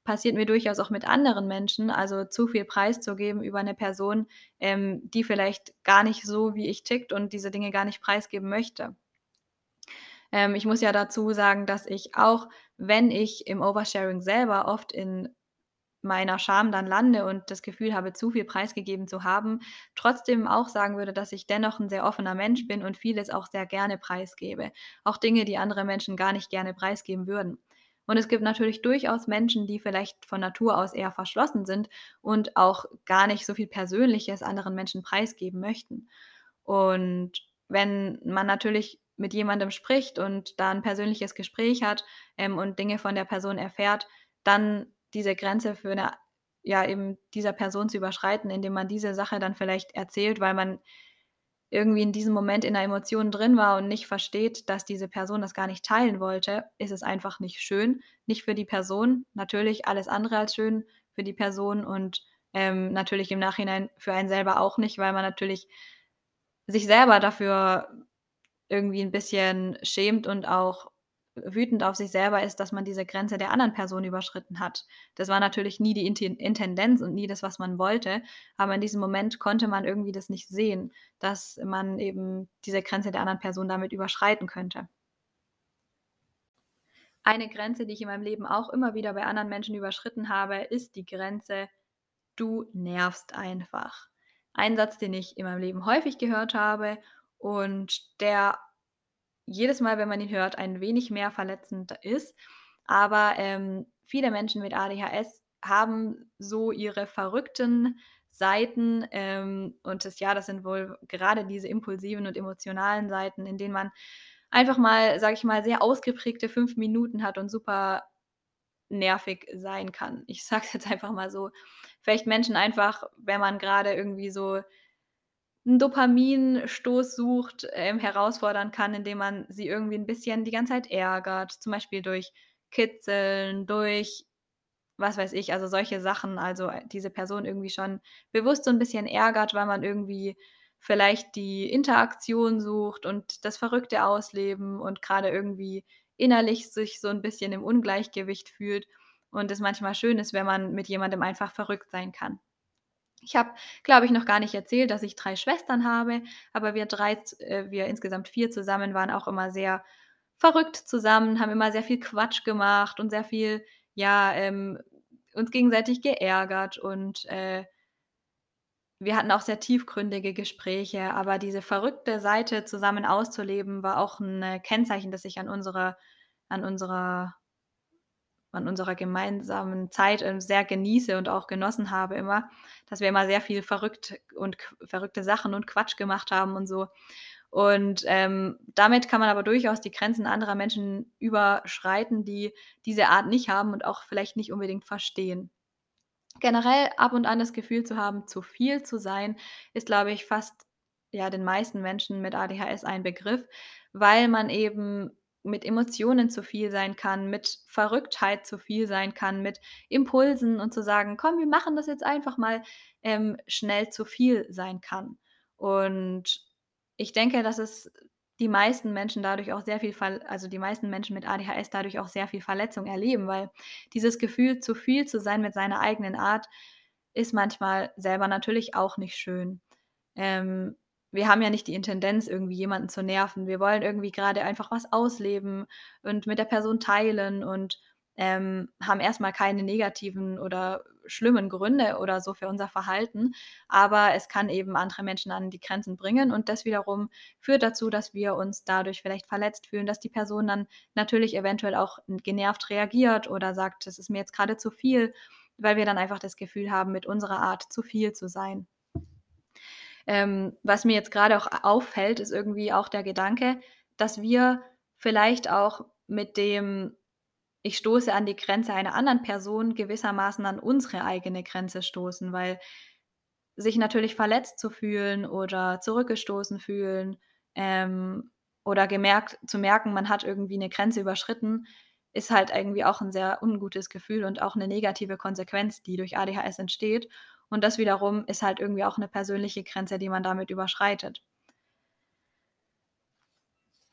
passiert mir durchaus auch mit anderen Menschen, also zu viel preiszugeben über 'ne Person, ähm, die vielleicht gar nicht so wie ich tickt und diese Dinge gar nicht preisgeben möchte. Ähm, ich muss ja dazu sagen, dass ich auch, wenn ich im Oversharing selber oft in meiner Scham dann lande und das Gefühl habe, zu viel preisgegeben zu haben, trotzdem auch sagen würde, dass ich dennoch 'n sehr offener Mensch bin und vieles auch sehr gerne preisgebe. Auch Dinge, die andere Menschen gar nicht gerne preisgeben würden. Und es gibt natürlich durchaus Menschen, die vielleicht von Natur aus eher verschlossen sind und auch gar nicht so viel Persönliches anderen Menschen preisgeben möchten. Und wenn man natürlich mit jemandem spricht und da 'n persönliches Gespräch hat, ähm, und Dinge von der Person erfährt, dann diese Grenze für 'ne ja, eben dieser Person zu überschreiten, indem man diese Sache dann vielleicht erzählt, weil man irgendwie in diesem Moment in 'ner Emotion drin war und nicht versteht, dass diese Person das gar nicht teilen wollte, ist es einfach nicht schön. Nicht für die Person, natürlich alles andere als schön für die Person und, ähm, natürlich im Nachhinein für einen selber auch nicht, weil man natürlich sich selber dafür irgendwie 'n bisschen schämt und auch wütend auf sich selber ist, dass man diese Grenze der anderen Person überschritten hat. Das war natürlich nie die Inten Intendenz und nie das, was man wollte, aber in diesem Moment konnte man irgendwie das nicht sehen, dass man eben diese Grenze der anderen Person damit überschreiten könnte. Eine Grenze, die ich in meinem Leben auch immer wieder bei anderen Menschen überschritten habe, ist die Grenze: „Du nervst einfach.“ Ein Satz, den ich in meinem Leben häufig gehört habe und der jedes Mal, wenn man ihn hört, ein wenig mehr verletzend ist. Aber, ähm, viele Menschen mit ADHS haben so ihre verrückten Seiten, ähm, und das ja, das sind wohl gerade diese impulsiven und emotionalen Seiten, in denen man einfach mal, sage ich mal, sehr ausgeprägte 5 Minuten hat und super nervig sein kann. Ich sage es jetzt einfach mal so. Vielleicht Menschen einfach, wenn man grade irgendwie so 'n Dopaminstoß sucht, ähm, herausfordern kann, indem man sie irgendwie 'n bisschen die ganze Zeit ärgert, zum Beispiel durch Kitzeln, durch was weiß ich, also solche Sachen. Also, äh, diese Person irgendwie schon bewusst so 'n bisschen ärgert, weil man irgendwie vielleicht die Interaktion sucht und das verrückte Ausleben und grade irgendwie innerlich sich so 'n bisschen im Ungleichgewicht fühlt und es manchmal schön ist, wenn man mit jemandem einfach verrückt sein kann. Ich habe, glaube ich, noch gar nicht erzählt, dass ich 3 Schwestern habe, aber wir 3 z äh, wir insgesamt 4 zusammen waren auch immer sehr verrückt zusammen, haben immer sehr viel Quatsch gemacht und sehr viel, ja, ähm, uns gegenseitig geärgert und, äh wir hatten auch sehr tiefgründige Gespräche, aber diese verrückte Seite zusammen auszuleben, war auch 'n, äh, Kennzeichen, das ich an unserer an unserer an unserer gemeinsamen Zeit, ähm, sehr genieße und auch genossen habe immer, dass wir immer sehr viel verrückt und verrückte Sachen und Quatsch gemacht haben und so. Und, ähm, damit kann man aber durchaus die Grenzen anderer Menschen überschreiten, die diese Art nicht haben und auch vielleicht nicht unbedingt verstehen. Generell ab und an das Gefühl zu haben, zu viel zu sein, ist, glaube ich, fast, ja, den meisten Menschen mit ADHS ein Begriff, weil man eben mit Emotionen zu viel sein kann, mit Verrücktheit zu viel sein kann, mit Impulsen und zu sagen: „Komm, wir machen das jetzt einfach mal“, ähm, schnell zu viel sein kann. Und ich denke, dass es die meisten Menschen dadurch auch sehr viel also die meisten Menschen mit ADHS dadurch auch sehr viel Verletzung erleben, weil dieses Gefühl, zu viel zu sein mit seiner eigenen Art, ist manchmal selber natürlich auch nicht schön. Ähm, wir haben ja nicht die Intendenz, irgendwie jemanden zu nerven. Wir wollen irgendwie grade einfach was ausleben und mit der Person teilen und, ähm, haben erst mal keine negativen oder schlimmen Gründe oder so für unser Verhalten, aber es kann eben andere Menschen an die Grenzen bringen und das wiederum führt dazu, dass wir uns dadurch vielleicht verletzt fühlen, dass die Person dann natürlich eventuell auch genervt reagiert oder sagt: „Das ist mir jetzt grade zu viel“, weil wir dann einfach das Gefühl haben, mit unserer Art zu viel zu sein. Ähm, was mir jetzt grade auch auffällt, ist irgendwie auch der Gedanke, dass wir vielleicht auch mit dem „Ich stoße an die Grenze einer anderen Person“ gewissermaßen an unsere eigene Grenze stoßen, weil sich natürlich verletzt zu fühlen oder zurückgestoßen fühlen, ähm, oder gemerkt zu merken, man hat irgendwie 'ne Grenze überschritten, ist halt irgendwie auch 'n sehr ungutes Gefühl und auch 'ne negative Konsequenz, die durch ADHS entsteht. Und das wiederum ist halt irgendwie auch 'ne persönliche Grenze, die man damit überschreitet.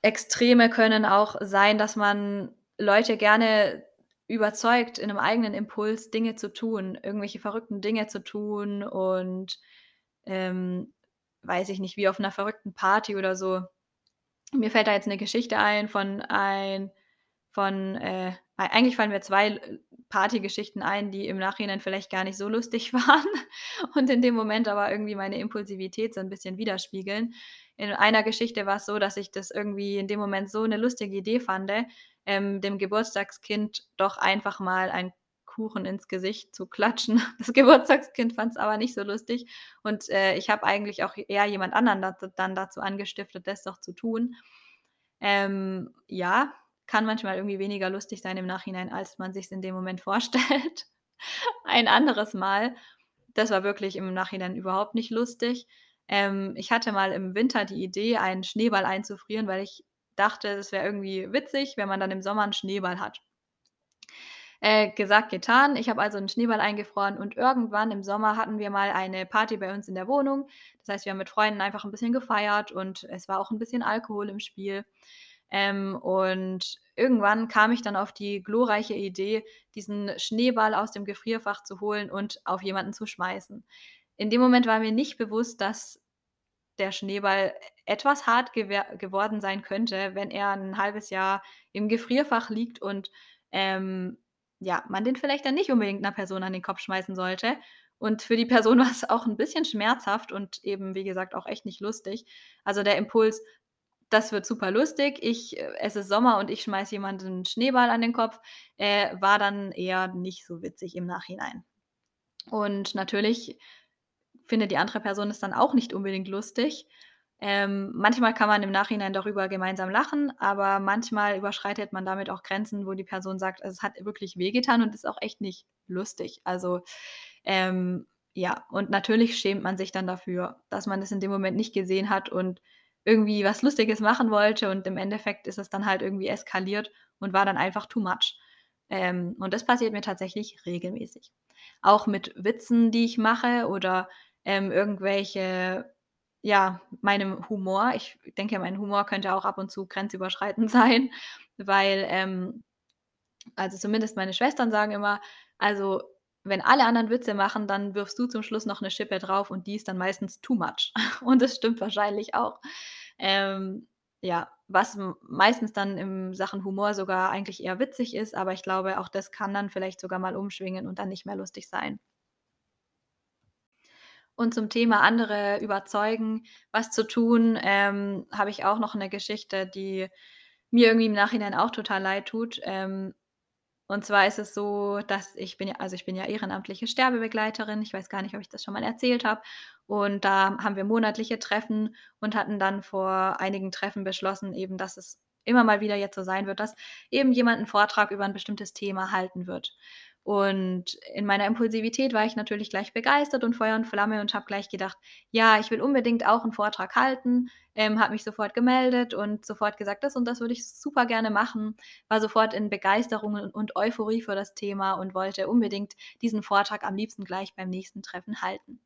Extreme können auch sein, dass man Leute gerne überzeugt in 'nem eigenen Impuls Dinge zu tun, irgendwelche verrückten Dinge zu tun und, ähm, weiß ich nicht, wie auf 'ner verrückten Party oder so. Mir fällt da jetzt 'ne Geschichte ein von ein von, äh ei eigentlich fallen mir 2 l Partygeschichten ein, die im Nachhinein vielleicht gar nicht so lustig waren und in dem Moment aber irgendwie meine Impulsivität so 'n bisschen widerspiegeln. In einer Geschichte war's so, dass ich das irgendwie in dem Moment so 'ne lustige Idee fande, ähm, dem Geburtstagskind doch einfach mal einen Kuchen ins Gesicht zu klatschen. Das Geburtstagskind fand's aber nicht so lustig und, äh, ich habe eigentlich auch eher jemand anderen da dann dazu angestiftet, das doch zu tun. Ähm, ja, kann manchmal irgendwie weniger lustig sein im Nachhinein, als man sich's in dem Moment vorstellt. Ein anderes Mal, das war wirklich im Nachhinein überhaupt nicht lustig. Ähm, ich hatte mal im Winter die Idee, einen Schneeball einzufrieren, weil ich dachte, es wäre irgendwie witzig, wenn man dann im Sommer 'n Schneeball hat. Äh, gesagt, getan. Ich habe also 'n Schneeball eingefroren und irgendwann im Sommer hatten wir mal eine Party bei uns in der Wohnung. Das heißt, wir haben mit Freunden einfach 'n bisschen gefeiert und es war auch 'n bisschen Alkohol im Spiel. Ähm, und irgendwann kam ich dann auf die glorreiche Idee, diesen Schneeball aus dem Gefrierfach zu holen und auf jemanden zu schmeißen. In dem Moment war mir nicht bewusst, dass der Schneeball etwas hart geworden sein könnte, wenn er 'n 1/2 Jahr im Gefrierfach liegt und, ähm, ja, man den vielleicht dann nicht unbedingt 'ner Person an den Kopf schmeißen sollte. Und für die Person war's auch 'n bisschen schmerzhaft und eben, wie gesagt, auch echt nicht lustig. Also, der Impuls: „Das wird super lustig. Ich äh, es ist Sommer und ich schmeiße jemandem 'n Schneeball an den Kopf“, äh, war dann eher nicht so witzig im Nachhinein. Und natürlich findet die andere Person es dann auch nicht unbedingt lustig. Ähm, manchmal kann man im Nachhinein darüber gemeinsam lachen, aber manchmal überschreitet man damit auch Grenzen, wo die Person sagt: „Es hat wirklich wehgetan und ist auch echt nicht lustig.“ Also, ähm, ja, und natürlich schämt man sich dann dafür, dass man das in dem Moment nicht gesehen hat und irgendwie was Lustiges machen wollte und im Endeffekt ist es dann halt irgendwie eskaliert und war dann einfach too much. Ähm, und das passiert mir tatsächlich regelmäßig. Auch mit Witzen, die ich mache oder, ähm, irgendwelche ja, meinem Humor. Ich denke, mein Humor könnte auch ab und zu grenzüberschreitend sein, weil, ähm also, zumindest meine Schwestern sagen immer: „Also, wenn alle anderen Witze machen, dann wirfst du zum Schluss noch 'ne Schippe drauf und die ist dann meistens too much.“ Und das stimmt wahrscheinlich auch. Ähm, ja, was meistens dann in Sachen Humor sogar eigentlich eher witzig ist, aber ich glaube, auch das kann dann vielleicht sogar mal umschwingen und dann nicht mehr lustig sein. Und zum Thema andere überzeugen, was zu tun, ähm, habe ich auch noch 'ne Geschichte, die mir irgendwie im Nachhinein auch total leid tut. Ähm, und zwar ist es so, dass ich bin ja also, ich bin ja ehrenamtliche Sterbebegleiterin. Ich weiß gar nicht, ob ich das schon mal erzählt habe. Und da haben wir monatliche Treffen und hatten dann vor einigen Treffen beschlossen eben, dass es immer mal wieder jetzt so sein wird, dass eben jemand 'n Vortrag über 'n bestimmtes Thema halten wird. Und in meiner Impulsivität war ich natürlich gleich begeistert und Feuer und Flamme und habe gleich gedacht: „Ja, ich will unbedingt auch 'n Vortrag halten.“ Ähm, habe mich sofort gemeldet und sofort gesagt: „Das und das würde ich super gerne machen.“ War sofort in Begeisterung un und Euphorie für das Thema und wollte unbedingt diesen Vortrag am liebsten gleich beim nächsten Treffen halten.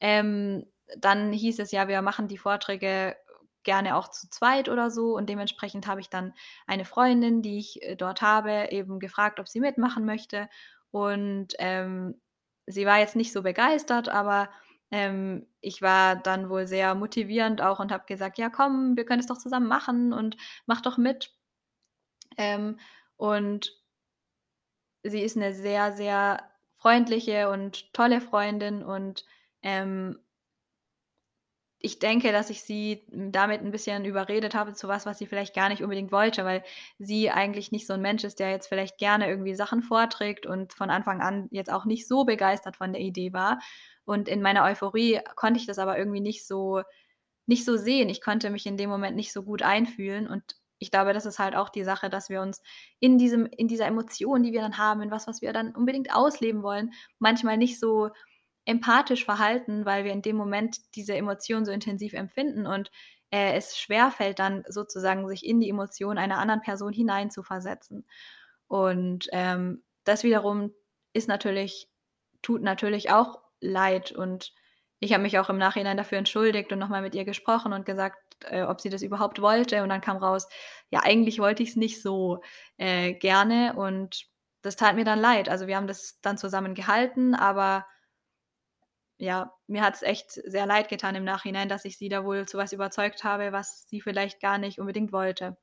Ähm, dann hieß es: „Ja, wir machen die Vorträge gerne auch zu zweit oder so.“ Und dementsprechend habe ich dann eine Freundin, die ich, äh, dort habe, eben gefragt, ob sie mitmachen möchte. Und, ähm, sie war jetzt nicht so begeistert, aber, ähm, ich war dann wohl sehr motivierend auch und habe gesagt: „Ja, komm, wir können es doch zusammen machen und mach doch mit.“ Ähm, und sie ist 'ne sehr, sehr freundliche und tolle Freundin und, ähm ich denke, dass ich sie, damit 'n bisschen überredet habe zu was, was sie vielleicht gar nicht unbedingt wollte, weil sie eigentlich nicht so 'n Mensch ist, der jetzt vielleicht gerne irgendwie Sachen vorträgt und von Anfang an jetzt auch nicht so begeistert von der Idee war. Und in meiner Euphorie konnte ich das aber irgendwie nicht so nicht so sehen. Ich konnte mich in dem Moment nicht so gut einfühlen und ich glaube, das ist halt auch die Sache, dass wir uns in diesem in dieser Emotion, die wir dann haben, in was, was wir dann unbedingt ausleben wollen, manchmal nicht so empathisch verhalten, weil wir in dem Moment diese Emotion so intensiv empfinden und, äh, es schwerfällt dann sozusagen, sich in die Emotion einer anderen Person hineinzuversetzen. Und, ähm, das wiederum ist natürlich tut natürlich auch leid und ich habe mich auch im Nachhinein dafür entschuldigt und noch mal mit ihr gesprochen und gesagt, äh, ob sie das überhaupt wollte und dann kam raus: „Ja, eigentlich wollte ich's nicht so, äh, gerne“ und das tat mir dann leid. Also, wir haben das dann zusammen gehalten, aber ja, mir hat's echt sehr leid getan im Nachhinein, dass ich sie da wohl zu was überzeugt habe, was sie vielleicht gar nicht unbedingt wollte.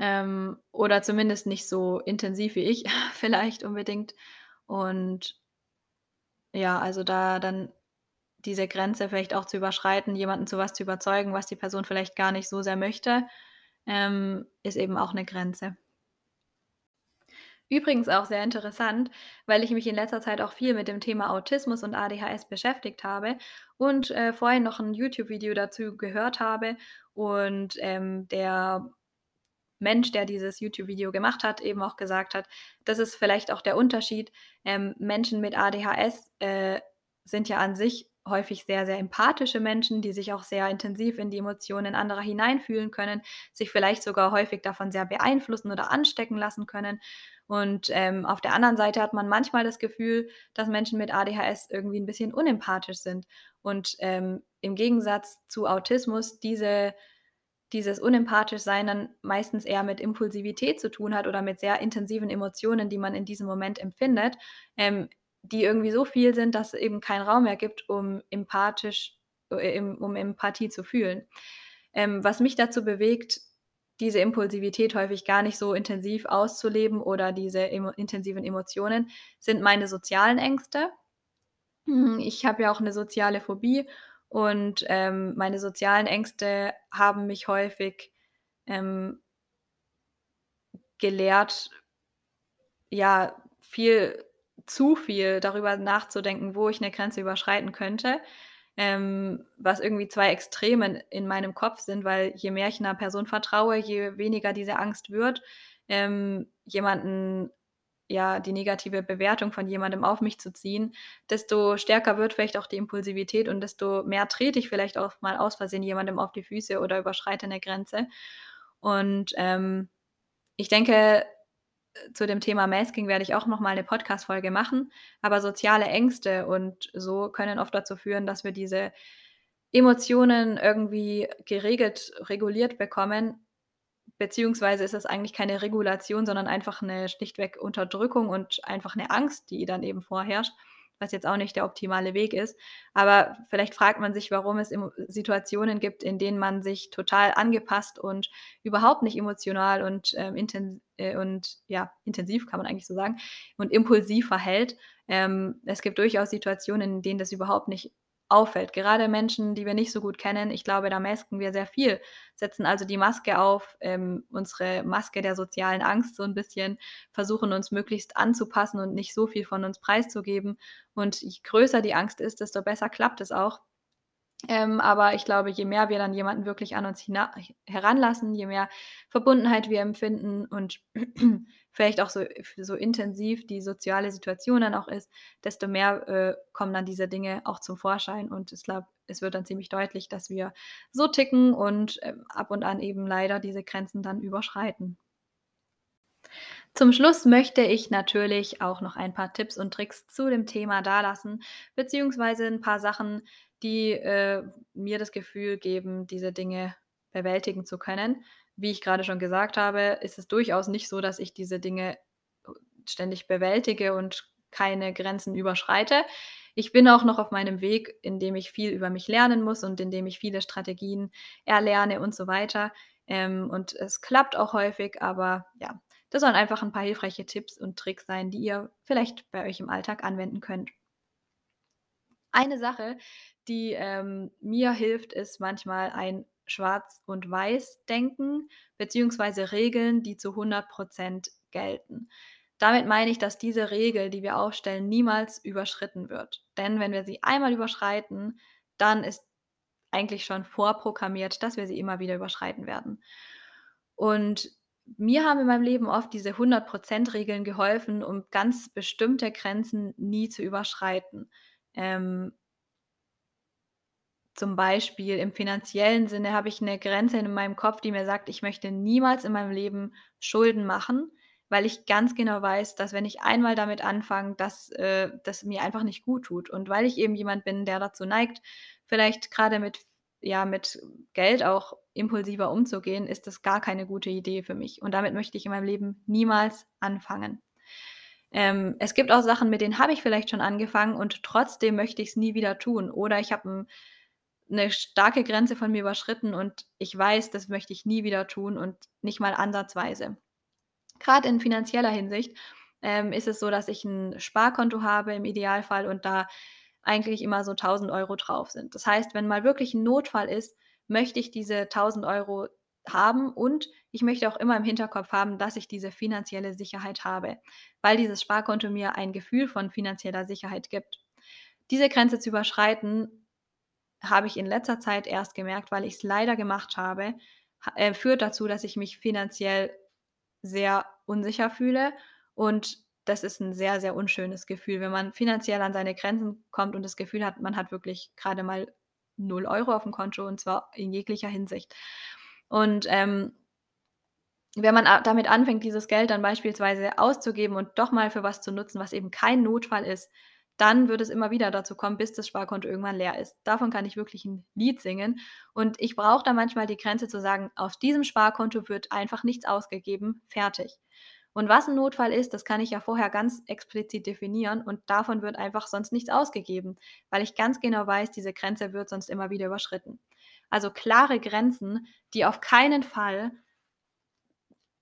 Ähm, oder zumindest nicht so intensiv wie ich vielleicht unbedingt. Und ja, also da dann diese Grenze vielleicht auch zu überschreiten, jemanden zu was zu überzeugen, was die Person vielleicht gar nicht so sehr möchte, ähm, ist eben auch 'ne Grenze. Übrigens auch sehr interessant, weil ich mich in letzter Zeit auch viel mit dem Thema Autismus und ADHS beschäftigt habe und, äh, vorhin noch 'n YouTube-Video dazu gehört habe und, ähm, der Mensch, der dieses YouTube-Video gemacht hat, eben auch gesagt hat, das ist vielleicht auch der Unterschied. Ähm, Menschen mit ADHS, äh, sind ja an sich häufig sehr, sehr empathische Menschen, die sich auch sehr intensiv in die Emotionen anderer hineinfühlen können, sich vielleicht sogar häufig davon sehr beeinflussen oder anstecken lassen können. Und, ähm, auf der anderen Seite hat man manchmal das Gefühl, dass Menschen mit ADHS irgendwie 'n bisschen unempathisch sind und, ähm, im Gegensatz zu Autismus diese dieses Unempathisch-Sein dann meistens eher mit Impulsivität zu tun hat oder mit sehr intensiven Emotionen, die man in diesem Moment empfindet, ähm, die irgendwie so viel sind, dass es eben keinen Raum mehr gibt, um empathisch äh, um Empathie zu fühlen. Ähm, was mich dazu bewegt, diese Impulsivität häufig gar nicht so intensiv auszuleben oder diese emo intensiven Emotionen, sind meine sozialen Ängste. Hm, ich habe ja auch 'ne soziale Phobie und, ähm, meine sozialen Ängste haben mich häufig, ähm gelehrt ja, viel zu viel darüber nachzudenken, wo ich 'ne Grenze überschreiten könnte, ähm, was irgendwie 2 Extremen in meinem Kopf sind, weil je mehr ich 'ner Person vertraue, je weniger diese Angst wird, ähm, jemanden ja, die negative Bewertung von jemandem auf mich zu ziehen, desto stärker wird vielleicht auch die Impulsivität und desto mehr trete ich vielleicht auch mal aus Versehen jemandem auf die Füße oder überschreite 'ne Grenze. Und, ähm, ich denke, zu dem Thema Masking werde ich auch noch mal 'ne Podcast-Folge machen, aber soziale Ängste und so können oft dazu führen, dass wir diese Emotionen irgendwie geregelt reguliert bekommen, beziehungsweise ist das eigentlich keine Regulation, sondern einfach 'ne schlichtweg Unterdrückung und einfach 'ne Angst, die dann eben vorherrscht, was jetzt auch nicht der optimale Weg ist. Aber vielleicht fragt man sich, warum es Situationen gibt, in denen man sich total angepasst und überhaupt nicht emotional und, ähm, inten äh, und ja, intensiv kann man eigentlich so sagen und impulsiv verhält. Ähm, es gibt durchaus Situationen, in denen das überhaupt nicht auffällt. Gerade Menschen, die wir nicht so gut kennen, ich glaube, da masken wir sehr viel, setzen also die Maske auf, ähm, unsere Maske der sozialen Angst so 'n bisschen, versuchen uns möglichst anzupassen und nicht so viel von uns preiszugeben. Und je größer die Angst ist, desto besser klappt es auch. Ähm, aber ich glaube, je mehr wir dann jemanden wirklich an uns heranlassen, je mehr Verbundenheit wir empfinden und vielleicht auch so so intensiv die soziale Situation dann auch ist, desto mehr, äh, kommen dann diese Dinge auch zum Vorschein. Und ich glaube, es wird dann ziemlich deutlich, dass wir so ticken und, ähm, ab und an eben leider diese Grenzen dann überschreiten. Zum Schluss möchte ich natürlich auch noch ein paar Tipps und Tricks zu dem Thema dalassen, beziehungsweise 'n paar Sachen, die, äh, mir das Gefühl geben, diese Dinge bewältigen zu können. Wie ich grade schon gesagt habe, ist es durchaus nicht so, dass ich diese Dinge ständig bewältige und keine Grenzen überschreite. Ich bin auch noch auf meinem Weg, in dem ich viel über mich lernen muss und in dem ich viele Strategien erlerne und so weiter. Ähm, und es klappt auch häufig, aber ja, das sollen einfach 'n paar hilfreiche Tipps und Tricks sein, die ihr vielleicht bei euch im Alltag anwenden könnt. Eine Sache, die, ähm, mir hilft, ist manchmal ein Schwarz und Weiß-Denken beziehungsweise Regeln, die zu 100 % gelten. Damit meine ich, dass diese Regel, die wir aufstellen, niemals überschritten wird. Denn wenn wir sie einmal überschreiten, dann ist eigentlich schon vorprogrammiert, dass wir sie immer wieder überschreiten werden. Und mir haben in meinem Leben oft diese 100 %-Regeln geholfen, um ganz bestimmte Grenzen nie zu überschreiten. Ähm zum Beispiel im finanziellen Sinne habe ich 'ne Grenze in meinem Kopf, die mir sagt, ich möchte niemals in meinem Leben Schulden machen, weil ich ganz genau weiß, dass wenn ich einmal damit anfange, dass, äh, das mir einfach nicht guttut. Und weil ich eben jemand bin, der dazu neigt, vielleicht grade mit ja, mit Geld auch impulsiver umzugehen, ist das gar keine gute Idee für mich. Und damit möchte ich in meinem Leben niemals anfangen. Ähm, es gibt auch Sachen, mit denen habe ich vielleicht schon angefangen und trotzdem möchte ich es nie wieder tun. Oder ich habe 'n 'ne starke Grenze von mir überschritten und ich weiß, das möchte ich nie wieder tun und nicht mal ansatzweise. Grad in finanzieller Hinsicht, ähm, ist es so, dass ich 'n Sparkonto habe im Idealfall und da eigentlich immer so 1.000 € drauf sind. Das heißt, wenn mal wirklich 'n Notfall ist, möchte ich diese 1.000 € haben und ich möchte auch immer im Hinterkopf haben, dass ich diese finanzielle Sicherheit habe, weil dieses Sparkonto mir ein Gefühl von finanzieller Sicherheit gibt. Diese Grenze zu überschreiten, habe ich in letzter Zeit erst gemerkt, weil ich's leider gemacht habe, ha äh, führt dazu, dass ich mich finanziell sehr unsicher fühle und das ist 'n sehr, sehr unschönes Gefühl, wenn man finanziell an seine Grenzen kommt und das Gefühl hat, man hat wirklich grade mal 0 € aufm Konto und zwar in jeglicher Hinsicht. Und, ähm wenn man damit anfängt, dieses Geld dann beispielsweise auszugeben und doch mal für was zu nutzen, was eben kein Notfall ist, dann wird es immer wieder dazu kommen, bis das Sparkonto irgendwann leer ist. Davon kann ich wirklich 'n Lied singen und ich brauche da manchmal die Grenze zu sagen: „Auf diesem Sparkonto wird einfach nichts ausgegeben, fertig.“ Und was 'n Notfall ist, das kann ich ja vorher ganz explizit definieren und davon wird einfach sonst nichts ausgegeben, weil ich ganz genau weiß, diese Grenze wird sonst immer wieder überschritten. Also, klare Grenzen, die auf keinen Fall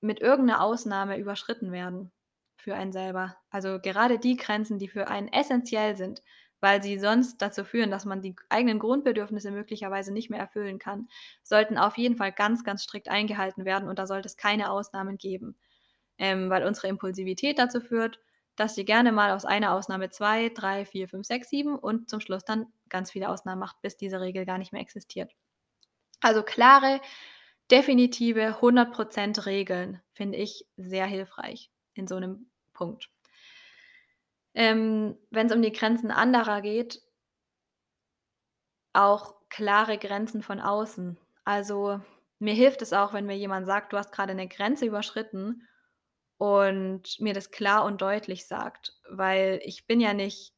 mit irgend 'ner Ausnahme überschritten werden für einen selber. Also, gerade die Grenzen, die für einen essenziell sind, weil sie sonst dazu führen, dass man die eigenen Grundbedürfnisse möglicherweise nicht mehr erfüllen kann, sollten auf jeden Fall ganz, ganz strikt eingehalten werden und da sollte es keine Ausnahmen geben. Ähm, weil unsere Impulsivität dazu führt, dass sie gerne mal aus einer Ausnahme 2, 3, 4, 5, 6, 7 und zum Schluss dann ganz viele Ausnahmen macht, bis diese Regel gar nicht mehr existiert. Also, klare, definitive 100 % Regeln finde ich sehr hilfreich in so 'nem Punkt. Ähm, wenn's um die Grenzen anderer geht auch klare Grenzen von außen. Also, mir hilft es auch, wenn mir jemand sagt: „Du hast grade 'ne Grenze überschritten“ und mir das klar und deutlich sagt, weil ich bin ja nicht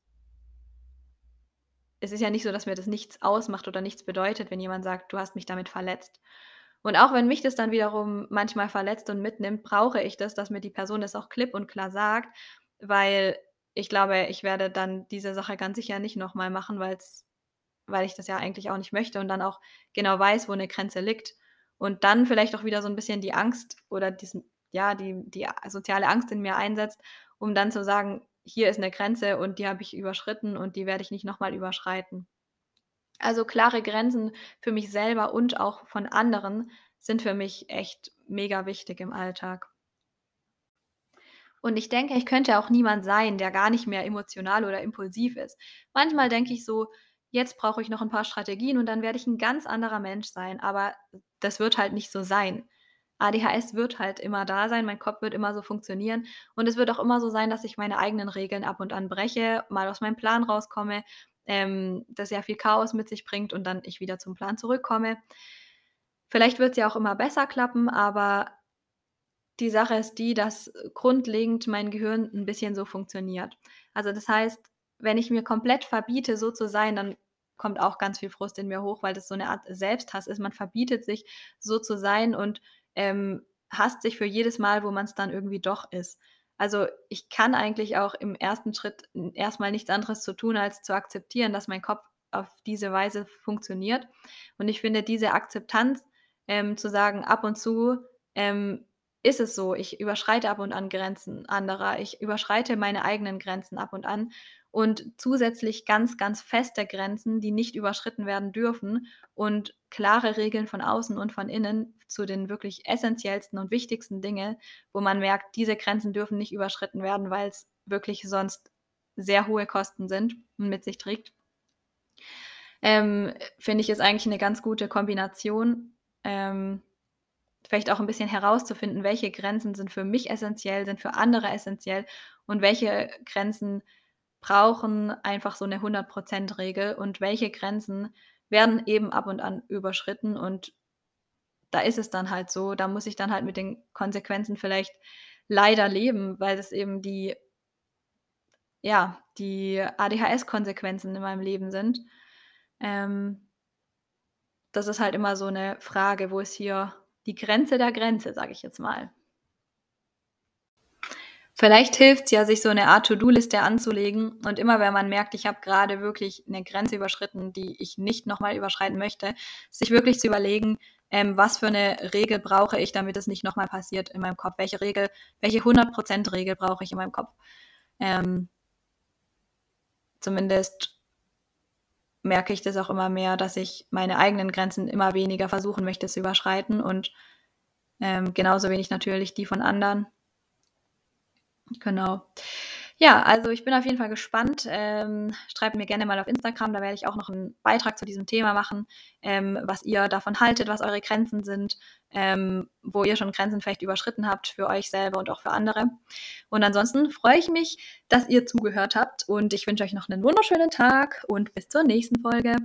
es ist ja nicht so, dass mir das nichts ausmacht oder nichts bedeutet, wenn jemand sagt: „Du hast mich damit verletzt.“ Und auch wenn mich das dann wiederum manchmal verletzt und mitnimmt, brauche ich das, dass mir die Person das auch klipp und klar sagt, weil ich glaube, ich werde dann diese Sache ganz sicher nicht noch mal machen, weil's weil ich das ja eigentlich auch nicht möchte und dann auch genau weiß, wo 'ne Grenze liegt und dann vielleicht auch wieder so 'n bisschen die Angst oder diesen ja, die die soziale Angst in mir einsetzt, um dann zu sagen: „Hier ist 'ne Grenze und die habe ich überschritten und die werde ich nicht noch mal überschreiten.“ Also, klare Grenzen für mich selber und auch von anderen sind für mich echt mega wichtig im Alltag. Und ich denke, ich könnte auch niemand sein, der gar nicht mehr emotional oder impulsiv ist. Manchmal denke ich so: „Jetzt brauche ich noch 'n paar Strategien und dann werde ich 'n ganz anderer Mensch sein“, aber das wird halt nicht so sein. ADHS wird halt immer da sein, mein Kopf wird immer so funktionieren und es wird auch immer so sein, dass ich meine eigenen Regeln ab und an breche, mal aus meinem Plan rauskomme, ähm, das sehr viel Chaos mit sich bringt und dann ich wieder zum Plan zurückkomme. Vielleicht wird's ja auch immer besser klappen, aber die Sache ist die, dass grundlegend mein Gehirn 'n bisschen so funktioniert. Also, das heißt, wenn ich mir komplett verbiete, so zu sein, dann kommt auch ganz viel Frust in mir hoch, weil das so 'ne Art Selbsthass ist. Man verbietet sich, so zu sein und, ähm, hasst sich für jedes Mal, wo man's dann irgendwie doch ist. Also, ich kann eigentlich auch im 1. Schritt n erst mal nichts anderes zu tun, als zu akzeptieren, dass mein Kopf auf diese Weise funktioniert. Und ich finde diese Akzeptanz, ähm, zu sagen: „Ab und zu, ähm, ist es so, ich überschreite ab und an Grenzen anderer. Ich überschreite meine eigenen Grenzen ab und an.“ Und zusätzlich ganz, ganz feste Grenzen, die nicht überschritten werden dürfen und klare Regeln von außen und von innen zu den wirklich essenziellsten und wichtigsten Dinge, wo man merkt, diese Grenzen dürfen nicht überschritten werden, weil's wirklich sonst sehr hohe Kosten sind und mit sich trägt. Ähm, finde ich, ist eigentlich 'ne ganz gute Kombination, ähm, vielleicht auch 'n bisschen herauszufinden, welche Grenzen sind für mich essenziell, sind für andere essenziell und welche Grenzen brauchen einfach so 'ne 100 % Regel und welche Grenzen werden eben ab und an überschritten und da ist es dann halt so, da muss ich dann halt mit den Konsequenzen vielleicht leider leben, weil das eben die ja, die ADHS-Konsequenzen in meinem Leben sind. Ähm das ist halt immer so eine Frage, wo ist hier die Grenze der Grenze, sage ich jetzt mal. Vielleicht hilft es ja, sich so eine Art To-Do-Liste anzulegen und immer, wenn man merkt, ich habe gerade wirklich eine Grenze überschritten, die ich nicht nochmal überschreiten möchte, sich wirklich zu überlegen, ähm, was für eine Regel brauche ich, damit es nicht nochmal passiert in meinem Kopf? Welche Regel, welche 100% Regel brauche ich in meinem Kopf? Ähm, zumindest merke ich das auch immer mehr, dass ich meine eigenen Grenzen immer weniger versuchen möchte zu überschreiten und ähm, genauso wenig natürlich die von anderen. Genau. Ja, also ich bin auf jeden Fall gespannt. Ähm, schreibt mir gerne mal auf Instagram, da werde ich auch noch einen Beitrag zu diesem Thema machen, ähm, was ihr davon haltet, was eure Grenzen sind, ähm, wo ihr schon Grenzen vielleicht überschritten habt für euch selber und auch für andere. Und ansonsten freue ich mich, dass ihr zugehört habt und ich wünsche euch noch einen wunderschönen Tag und bis zur nächsten Folge.